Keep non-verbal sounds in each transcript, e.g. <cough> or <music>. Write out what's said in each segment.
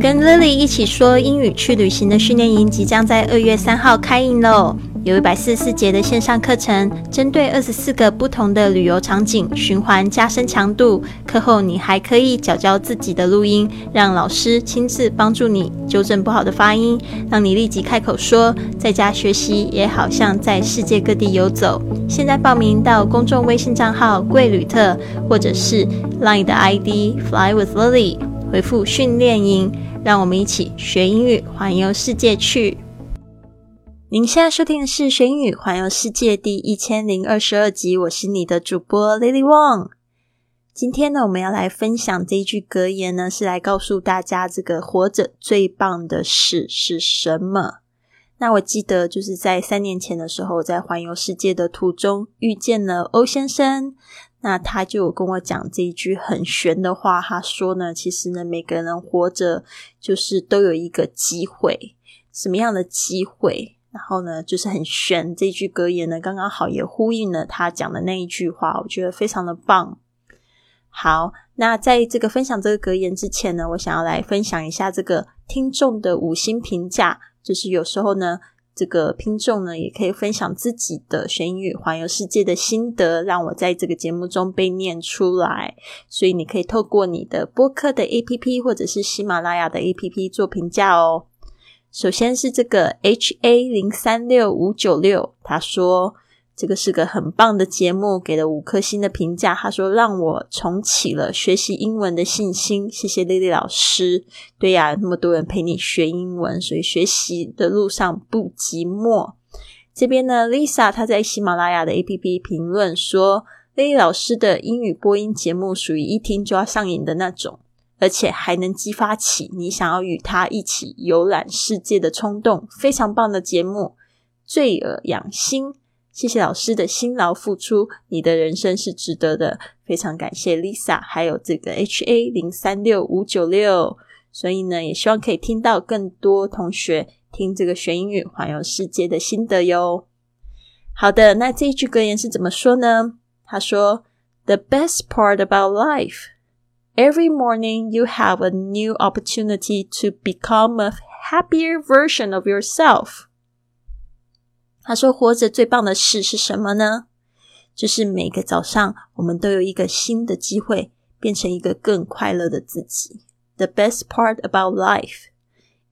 跟 Lily 一起说英语去旅行的训练营即将在二月三号开营喽！有一百四十四节的线上课程，针对二十四个不同的旅游场景循环加深强度。课后你还可以教教自己的录音，让老师亲自帮助你纠正不好的发音，让你立即开口说。在家学习也好像在世界各地游走。现在报名到公众微信账号“贵旅特”或者是 Line 的 ID “Fly with Lily”，回复“训练营”。让我们一起学英语，环游世界去。您现在收听的是《学英语环游世界》第一千零二十二集，我是你的主播 Lily Wong。今天呢，我们要来分享这一句格言呢，是来告诉大家这个活着最棒的事是什么。那我记得就是在三年前的时候，在环游世界的途中遇见了欧先生。那他就跟我讲这一句很玄的话，他说呢，其实呢，每个人活着就是都有一个机会，什么样的机会？然后呢，就是很玄。这句格言呢，刚刚好也呼应了他讲的那一句话，我觉得非常的棒。好，那在这个分享这个格言之前呢，我想要来分享一下这个听众的五星评价，就是有时候呢。这个听众呢，也可以分享自己的学英语环游世界的心得，让我在这个节目中被念出来。所以你可以透过你的播客的 A P P 或者是喜马拉雅的 A P P 做评价哦。首先是这个 H A 零三六五九六，他说。这个是个很棒的节目，给了五颗星的评价。他说让我重启了学习英文的信心。谢谢丽丽老师。对呀，那么多人陪你学英文，所以学习的路上不寂寞。这边呢，Lisa 她在喜马拉雅的 APP 评论说，丽丽老师的英语播音节目属于一听就要上瘾的那种，而且还能激发起你想要与他一起游览世界的冲动。非常棒的节目，醉耳养心。谢谢老师的辛劳付出，你的人生是值得的。非常感谢 Lisa，还有这个 H A 零三六五九六。所以呢，也希望可以听到更多同学听这个学英语环游世界的心得哟。好的，那这一句格言是怎么说呢？他说：“The best part about life, every morning you have a new opportunity to become a happier version of yourself.” 他说：“活着最棒的事是什么呢？就是每个早上，我们都有一个新的机会，变成一个更快乐的自己。The best part about life,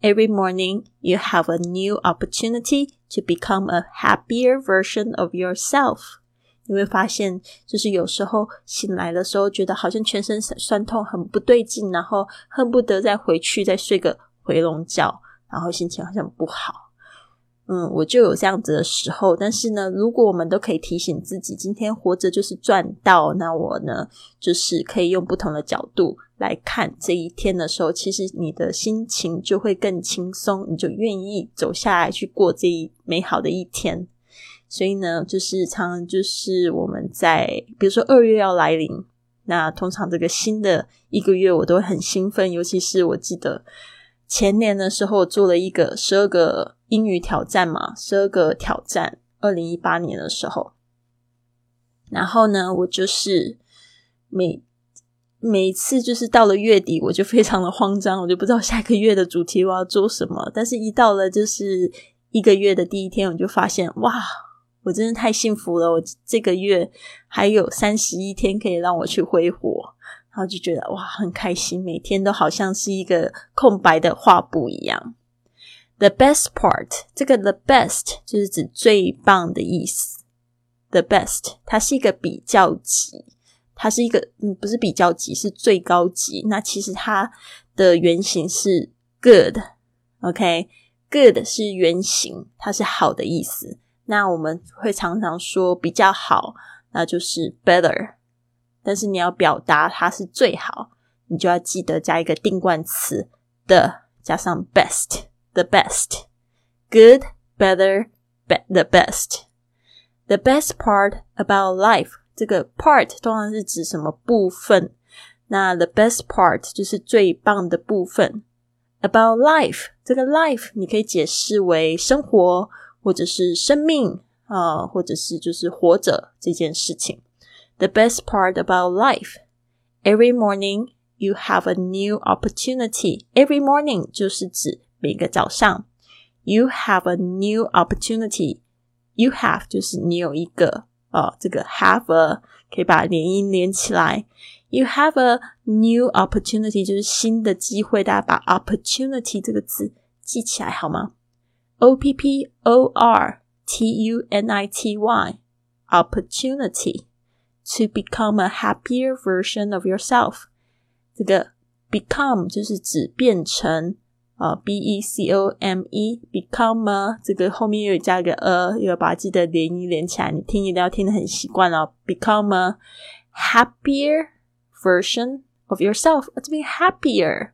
every morning you have a new opportunity to become a happier version of yourself。你会发现，就是有时候醒来的时候，觉得好像全身酸痛，很不对劲，然后恨不得再回去再睡个回笼觉，然后心情好像不好。”嗯，我就有这样子的时候，但是呢，如果我们都可以提醒自己，今天活着就是赚到，那我呢，就是可以用不同的角度来看这一天的时候，其实你的心情就会更轻松，你就愿意走下来去过这一美好的一天。所以呢，就是常就是我们在比如说二月要来临，那通常这个新的一个月我都会很兴奋，尤其是我记得前年的时候我做了一个十二个。英语挑战嘛，十二个挑战。二零一八年的时候，然后呢，我就是每每次就是到了月底，我就非常的慌张，我就不知道下个月的主题我要做什么。但是，一到了就是一个月的第一天，我就发现，哇，我真的太幸福了！我这个月还有三十一天可以让我去挥霍，然后就觉得哇，很开心，每天都好像是一个空白的画布一样。The best part，这个 the best 就是指最棒的意思。The best，它是一个比较级，它是一个嗯，不是比较级，是最高级。那其实它的原型是 good，OK，good 是原型，它是好的意思。那我们会常常说比较好，那就是 better。但是你要表达它是最好，你就要记得加一个定冠词的，加上 best。the best. Good, better, be the best. The best part about life，这个 part 通常是指什么部分？那 the best part 就是最棒的部分。About life，这个 life 你可以解释为生活，或者是生命啊，或者是就是活着这件事情。The best part about life. Every morning you have a new opportunity. Every morning 就是指 每个早上。You have a new opportunity. You have 就是你有一个哦，这个 have a 可以把连音连起来。You have a new opportunity 就是新的机会，大家把 opportunity 这个字记起来好吗？O P P O R T U N I T Y opportunity to become a happier version of yourself。这个 become 就是指变成。 啊，b e c o m e，become 这个后面又加个 a，又要把记得连音连起来。你听一定要听得很习惯哦。Become a happier version of yourself，这边 happier。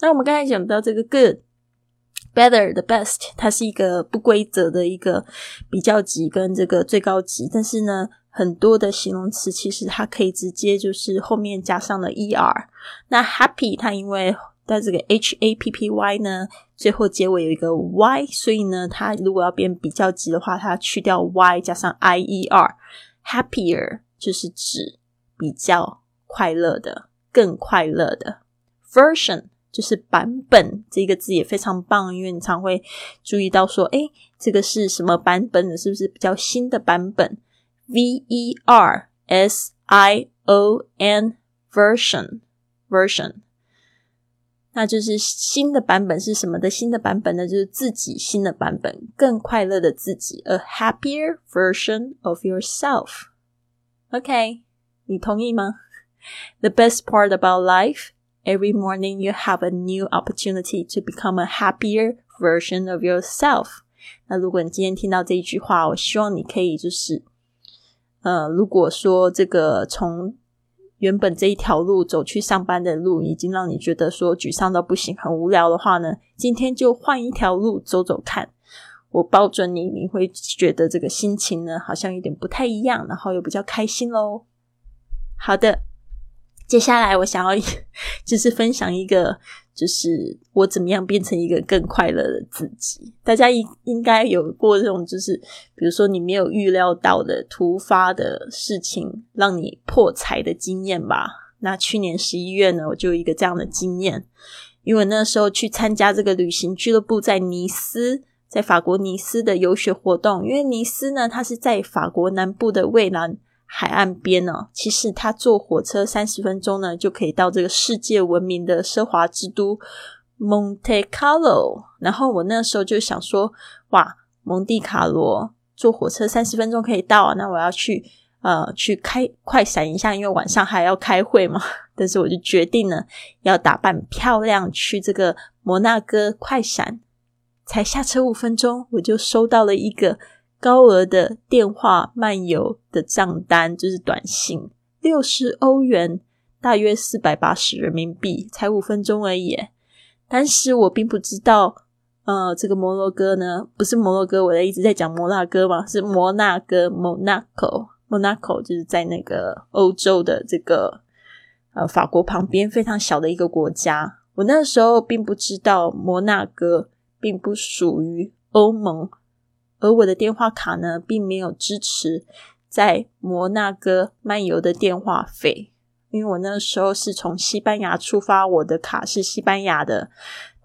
那我们刚才讲到这个 good，better the best，它是一个不规则的一个比较级跟这个最高级，但是呢，很多的形容词其实它可以直接就是后面加上了 er。那 happy 它因为但这个 h a p p y 呢，最后结尾有一个 y，所以呢，它如果要变比较级的话，它去掉 y 加上 i e r，happier 就是指比较快乐的、更快乐的。version 就是版本，这个字也非常棒，因为你常会注意到说，哎，这个是什么版本的？是不是比较新的版本？v e r s i o n version version。那就是新的版本是什么的新的版本呢？就是自己新的版本，更快乐的自己，a happier version of yourself。OK，你同意吗？The best part about life, every morning you have a new opportunity to become a happier version of yourself。那如果你今天听到这一句话，我希望你可以就是，呃，如果说这个从 原本这一条路走去上班的路已经让你觉得说沮丧到不行、很无聊的话呢，今天就换一条路走走看。我抱准你，你会觉得这个心情呢好像有点不太一样，然后又比较开心喽。好的，接下来我想要 <laughs> 就是分享一个。就是我怎么样变成一个更快乐的自己？大家应应该有过这种，就是比如说你没有预料到的突发的事情，让你破财的经验吧。那去年十一月呢，我就有一个这样的经验，因为那时候去参加这个旅行俱乐部在尼斯，在法国尼斯的游学活动。因为尼斯呢，它是在法国南部的蔚蓝。海岸边呢，其实他坐火车三十分钟呢，就可以到这个世界闻名的奢华之都 Monte Carlo。然后我那时候就想说，哇，蒙蒂卡罗坐火车三十分钟可以到，那我要去呃去开快闪一下，因为晚上还要开会嘛。<laughs> 但是我就决定呢，要打扮漂亮去这个摩纳哥快闪。才下车五分钟，我就收到了一个。高额的电话漫游的账单就是短信，六十欧元，大约四百八十人民币，才五分钟而已。但是我并不知道，呃，这个摩洛哥呢，不是摩洛哥，我在一直在讲摩纳哥嘛，是摩纳哥 （Monaco），Monaco 就是在那个欧洲的这个呃法国旁边非常小的一个国家。我那时候并不知道摩纳哥并不属于欧盟。而我的电话卡呢，并没有支持在摩纳哥漫游的电话费，因为我那时候是从西班牙出发，我的卡是西班牙的，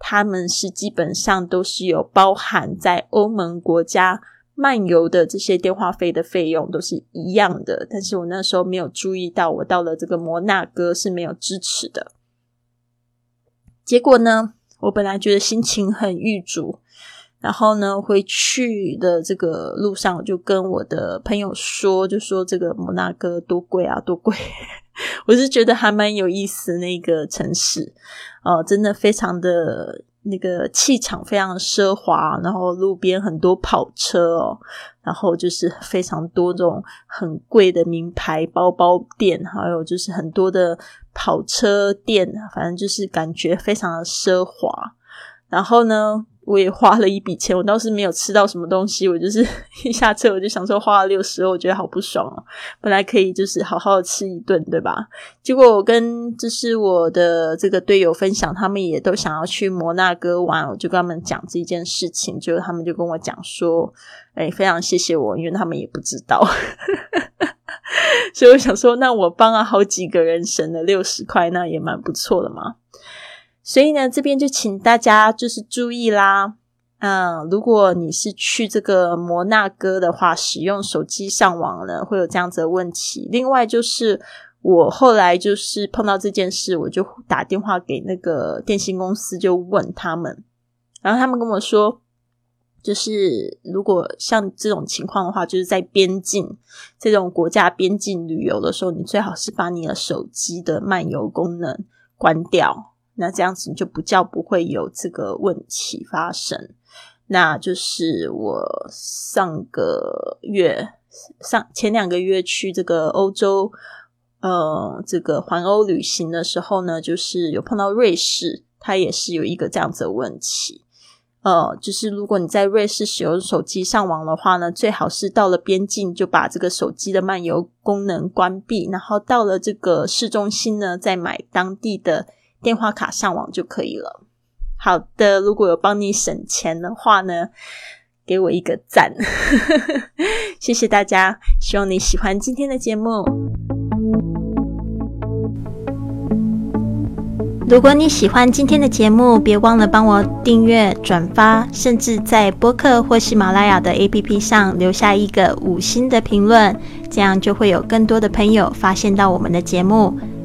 他们是基本上都是有包含在欧盟国家漫游的这些电话费的费用都是一样的，但是我那时候没有注意到，我到了这个摩纳哥是没有支持的。结果呢，我本来觉得心情很郁卒。然后呢，回去的这个路上，我就跟我的朋友说，就说这个摩纳哥多贵啊，多贵！<laughs> 我是觉得还蛮有意思那个城市，哦，真的非常的那个气场非常奢华，然后路边很多跑车哦，然后就是非常多这种很贵的名牌包包店，还有就是很多的跑车店，反正就是感觉非常的奢华。然后呢？我也花了一笔钱，我倒是没有吃到什么东西。我就是 <laughs> 一下车我就想说花了六十，我觉得好不爽哦。本来可以就是好好吃一顿，对吧？结果我跟就是我的这个队友分享，他们也都想要去摩纳哥玩，我就跟他们讲这件事情，就他们就跟我讲说，哎，非常谢谢我，因为他们也不知道。<laughs> 所以我想说，那我帮了好几个人省了六十块，那也蛮不错的嘛。所以呢，这边就请大家就是注意啦。嗯，如果你是去这个摩纳哥的话，使用手机上网呢，会有这样子的问题。另外就是我后来就是碰到这件事，我就打电话给那个电信公司，就问他们，然后他们跟我说。就是如果像这种情况的话，就是在边境这种国家边境旅游的时候，你最好是把你的手机的漫游功能关掉，那这样子你就不叫不会有这个问题发生。那就是我上个月上前两个月去这个欧洲，呃，这个环欧旅行的时候呢，就是有碰到瑞士，它也是有一个这样子的问题。呃，就是如果你在瑞士使用手机上网的话呢，最好是到了边境就把这个手机的漫游功能关闭，然后到了这个市中心呢，再买当地的电话卡上网就可以了。好的，如果有帮你省钱的话呢，给我一个赞，<laughs> 谢谢大家，希望你喜欢今天的节目。如果你喜欢今天的节目，别忘了帮我订阅、转发，甚至在播客或喜马拉雅的 APP 上留下一个五星的评论，这样就会有更多的朋友发现到我们的节目，